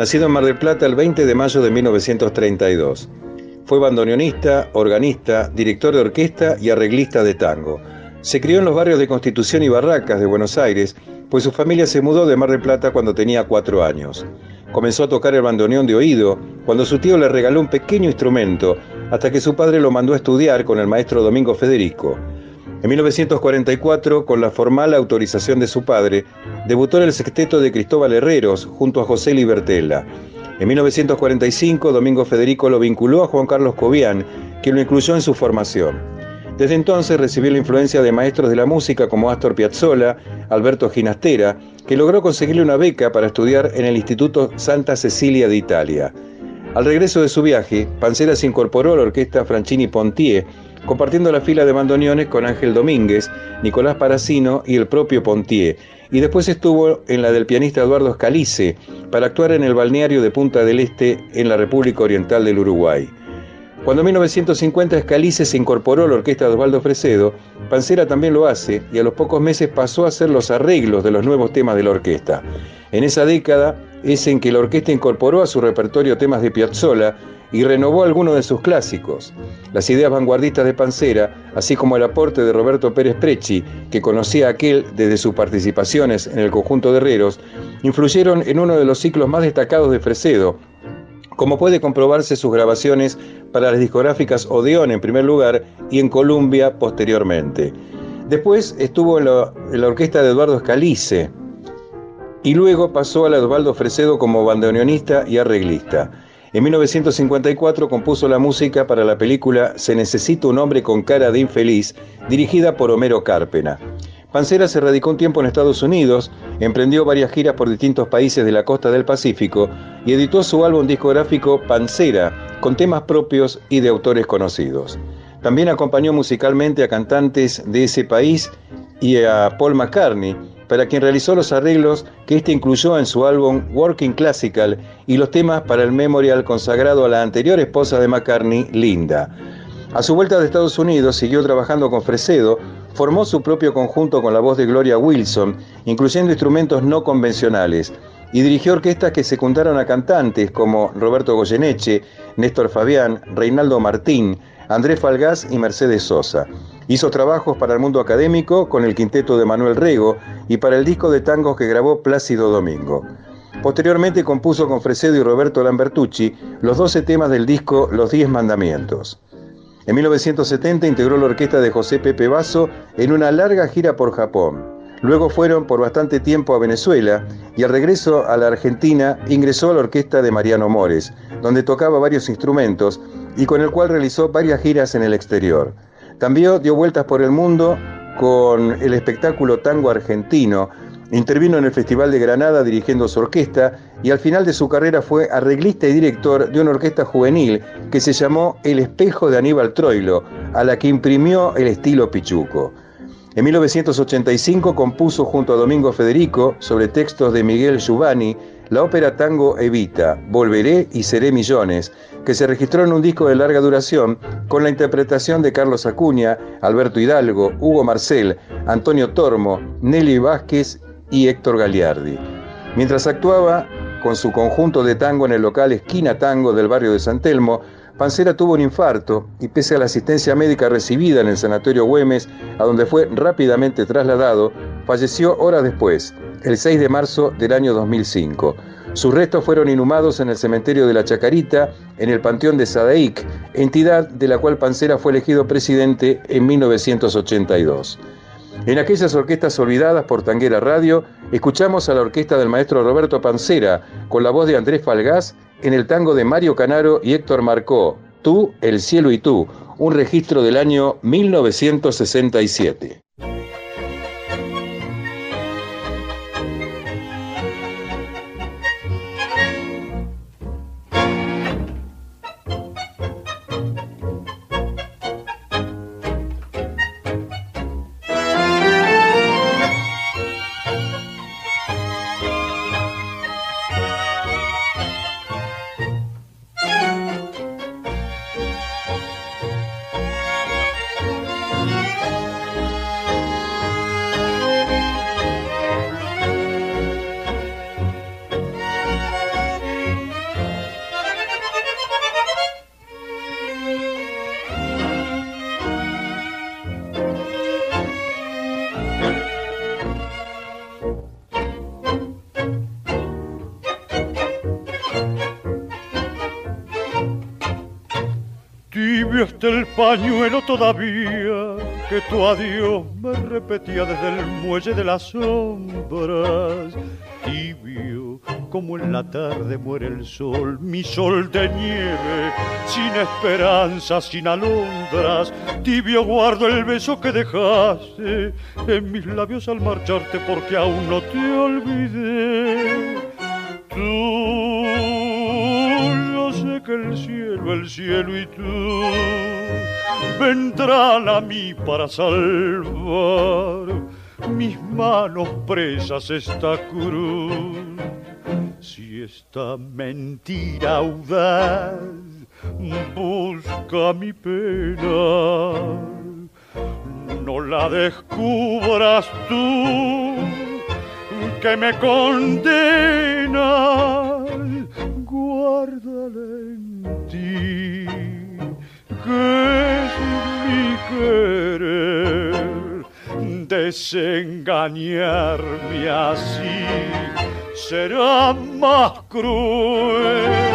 nacido en Mar del Plata el 20 de mayo de 1932. Fue bandoneonista, organista, director de orquesta y arreglista de tango. Se crió en los barrios de Constitución y Barracas de Buenos Aires, pues su familia se mudó de Mar del Plata cuando tenía cuatro años. Comenzó a tocar el bandoneón de oído cuando su tío le regaló un pequeño instrumento, hasta que su padre lo mandó a estudiar con el maestro Domingo Federico. En 1944, con la formal autorización de su padre, debutó en el sexteto de Cristóbal Herreros junto a José Libertella. En 1945, Domingo Federico lo vinculó a Juan Carlos Cobian, quien lo incluyó en su formación. Desde entonces recibió la influencia de maestros de la música como Astor Piazzolla, Alberto Ginastera, que logró conseguirle una beca para estudiar en el Instituto Santa Cecilia de Italia. Al regreso de su viaje, Pancera se incorporó a la orquesta Franchini Pontier, compartiendo la fila de bandoneones con Ángel Domínguez, Nicolás Paracino y el propio Pontier, y después estuvo en la del pianista Eduardo Scalice para actuar en el balneario de Punta del Este en la República Oriental del Uruguay. Cuando en 1950 Scalice se incorporó a la orquesta de Osvaldo Fresedo, Pancera también lo hace y a los pocos meses pasó a hacer los arreglos de los nuevos temas de la orquesta. En esa década es en que la orquesta incorporó a su repertorio temas de Piazzolla y renovó algunos de sus clásicos. Las ideas vanguardistas de Pancera, así como el aporte de Roberto Pérez Prechi, que conocía a aquel desde sus participaciones en el conjunto de herreros, influyeron en uno de los ciclos más destacados de Fresedo, como puede comprobarse sus grabaciones para las discográficas Odeón en primer lugar y en Columbia posteriormente. Después estuvo en la, orquesta de Eduardo Scalice y luego pasó a la Osvaldo Fresedo como bandoneonista y arreglista. En 1954 compuso la música para la película Se necesita un hombre con cara de infeliz, dirigida por Homero Cárpena. Pancera se radicó un tiempo en Estados Unidos, emprendió varias giras por distintos países de la costa del Pacífico y editó su álbum discográfico Pancera, con temas propios y de autores conocidos. También acompañó musicalmente a cantantes de ese país y a Paul McCartney, para quien realizó los arreglos que este incluyó en su álbum Working Classical y los temas para el memorial consagrado a la anterior esposa de McCartney, Linda. A su vuelta de Estados Unidos siguió trabajando con Fresedo, formó su propio conjunto con la voz de Gloria Wilson, incluyendo instrumentos no convencionales, y dirigió orquestas que secundaron a cantantes como Roberto Goyeneche, Néstor Fabián, Reinaldo Martín, Andrés Falgás y Mercedes Sosa. Hizo trabajos para el mundo académico con el quinteto de Manuel Rego y para el disco de tangos que grabó Plácido Domingo. Posteriormente compuso con Fresedo y Roberto Lambertucci los 12 temas del disco Los Diez Mandamientos. En 1970 integró la orquesta de José Pepe Basso en una larga gira por Japón. Luego fueron por bastante tiempo a Venezuela y al regreso a la Argentina ingresó a la orquesta de Mariano Mores, donde tocaba varios instrumentos y con el cual realizó varias giras en el exterior. También dio vueltas por el mundo con el espectáculo Tango Argentino. Intervino en el Festival de Granada dirigiendo su orquesta y al final de su carrera fue arreglista y director de una orquesta juvenil que se llamó El Espejo de Aníbal Troilo, a la que imprimió el estilo pichuco. En 1985 compuso junto a Domingo Federico, sobre textos de Miguel Giovanni, la ópera tango Evita, Volveré y Seré Millones, que se registró en un disco de larga duración con la interpretación de Carlos Acuña, Alberto Hidalgo, Hugo Marcel, Antonio Tormo, Nelly Vázquez y Héctor Galiardi. Mientras actuaba con su conjunto de tango en el local Esquina Tango del barrio de San Telmo, Pancera tuvo un infarto y pese a la asistencia médica recibida en el Sanatorio Güemes, a donde fue rápidamente trasladado, falleció horas después, el 6 de marzo del año 2005. Sus restos fueron inhumados en el cementerio de la Chacarita, en el Panteón de Sadaic, entidad de la cual Pancera fue elegido presidente en 1982. En aquellas orquestas olvidadas por Tanguera Radio, escuchamos a la orquesta del maestro Roberto Pancera, con la voz de Andrés Falgás, en el tango de Mario Canaro y Héctor Marcó, Tú, el cielo y tú, un registro del año 1967. Pañuelo todavía que tu adiós me repetía desde el muelle de las sombras. Tibio, como en la tarde muere el sol, mi sol de nieve, sin esperanza, sin alondras. Tibio guardo el beso que dejaste en mis labios al marcharte porque aún no te olvidé. Tú, yo sé que el cielo, el cielo y tú vendrán a mí para salvar. Mis manos presas esta cruz. Si esta mentira audaz busca mi pena, no la descubras tú que me condena, guárdala en ti, querer desengañarme así será más cruel.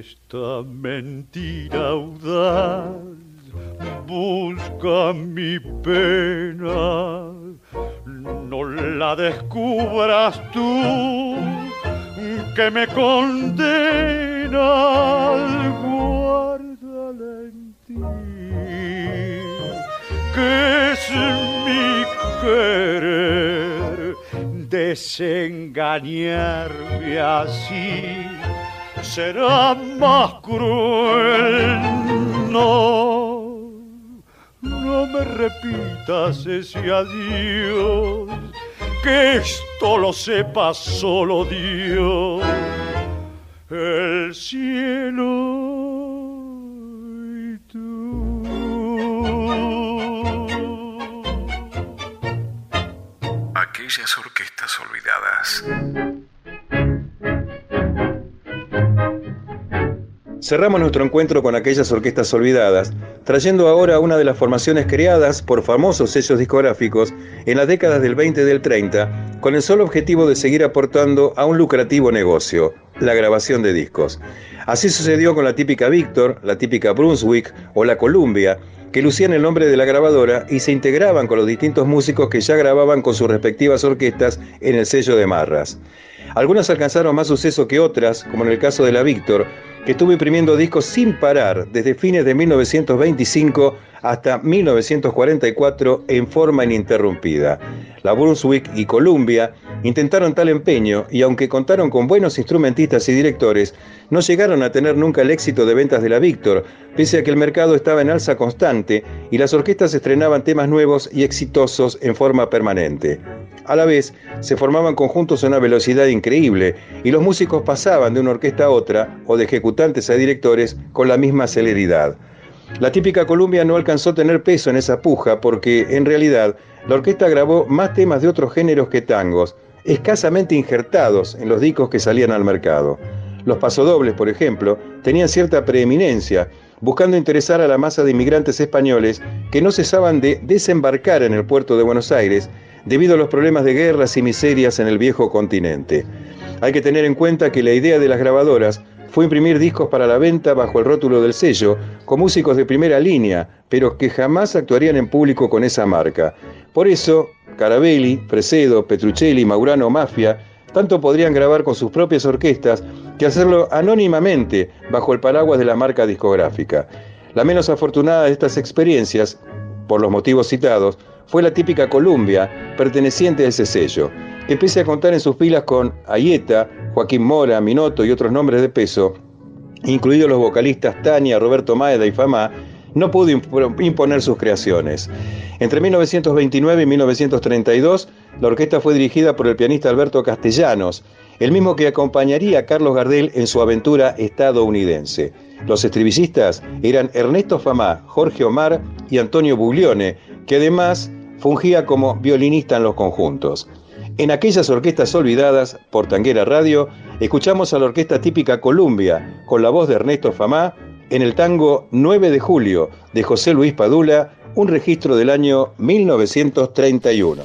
Esta mentira audaz busca mi pena, no la descubras tú que me condena, guárdala en ti, que es mi querer desengañarme así será más cruel. No, no me repitas ese adiós, que esto lo sepa solo Dios. El cielo y tú. Aquellas orquestas olvidadas. Cerramos nuestro encuentro con aquellas orquestas olvidadas, trayendo ahora una de las formaciones creadas por famosos sellos discográficos en las décadas del 20 y del 30, con el solo objetivo de seguir aportando a un lucrativo negocio, la grabación de discos. Así sucedió con la típica Victor, la típica Brunswick o la Columbia, que lucían el nombre de la grabadora y se integraban con los distintos músicos que ya grababan con sus respectivas orquestas en el sello de Marras. Algunas alcanzaron más suceso que otras, como en el caso de la Victor, que estuvo imprimiendo discos sin parar desde fines de 1925 hasta 1944 en forma ininterrumpida. La Brunswick y Columbia intentaron tal empeño y aunque contaron con buenos instrumentistas y directores, no llegaron a tener nunca el éxito de ventas de la Victor, pese a que el mercado estaba en alza constante y las orquestas estrenaban temas nuevos y exitosos en forma permanente. A la vez, se formaban conjuntos a una velocidad increíble y los músicos pasaban de una orquesta a otra o de ejecutantes a directores con la misma celeridad. La típica Columbia no alcanzó a tener peso en esa puja porque, en realidad, la orquesta grabó más temas de otros géneros que tangos, escasamente injertados en los discos que salían al mercado. Los pasodobles, por ejemplo, tenían cierta preeminencia, buscando interesar a la masa de inmigrantes españoles que no cesaban de desembarcar en el puerto de Buenos Aires debido a los problemas de guerras y miserias en el viejo continente. Hay que tener en cuenta que la idea de las grabadoras fue imprimir discos para la venta bajo el rótulo del sello, con músicos de primera línea, pero que jamás actuarían en público con esa marca. Por eso, Carabelli, Fresedo, Petruccelli, Maurano Mafia, tanto podrían grabar con sus propias orquestas que hacerlo anónimamente bajo el paraguas de la marca discográfica. La menos afortunada de estas experiencias, por los motivos citados, fue la típica Columbia, perteneciente a ese sello, que pese a contar en sus pilas con Ayeta, Joaquín Mora, Minoto y otros nombres de peso, incluidos los vocalistas Tania, Roberto Maeda y Fama, no pudo imponer sus creaciones. Entre 1929 y 1932, la orquesta fue dirigida por el pianista Alberto Castellanos, el mismo que acompañaría a Carlos Gardel en su aventura estadounidense. Los estribillistas eran Ernesto Famá, Jorge Omar y Antonio Buglione, que además fungía como violinista en los conjuntos. En aquellas orquestas olvidadas por Tanguera Radio, escuchamos a la orquesta típica Columbia, con la voz de Ernesto Famá, en el tango 9 de julio de José Luis Padula, un registro del año 1931.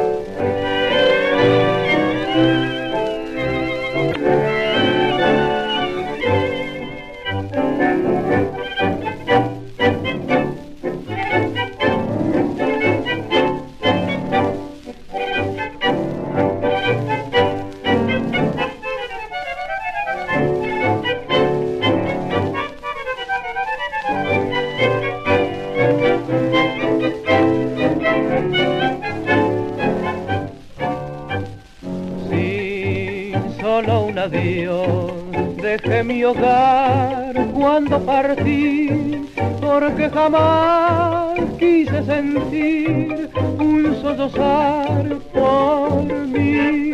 Jamás quise sentir un sollozar por mí.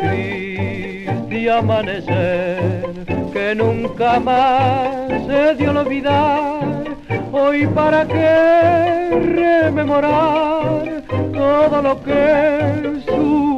Triste amanecer que nunca más se dio olvidar, hoy para qué rememorar todo lo que sufrí.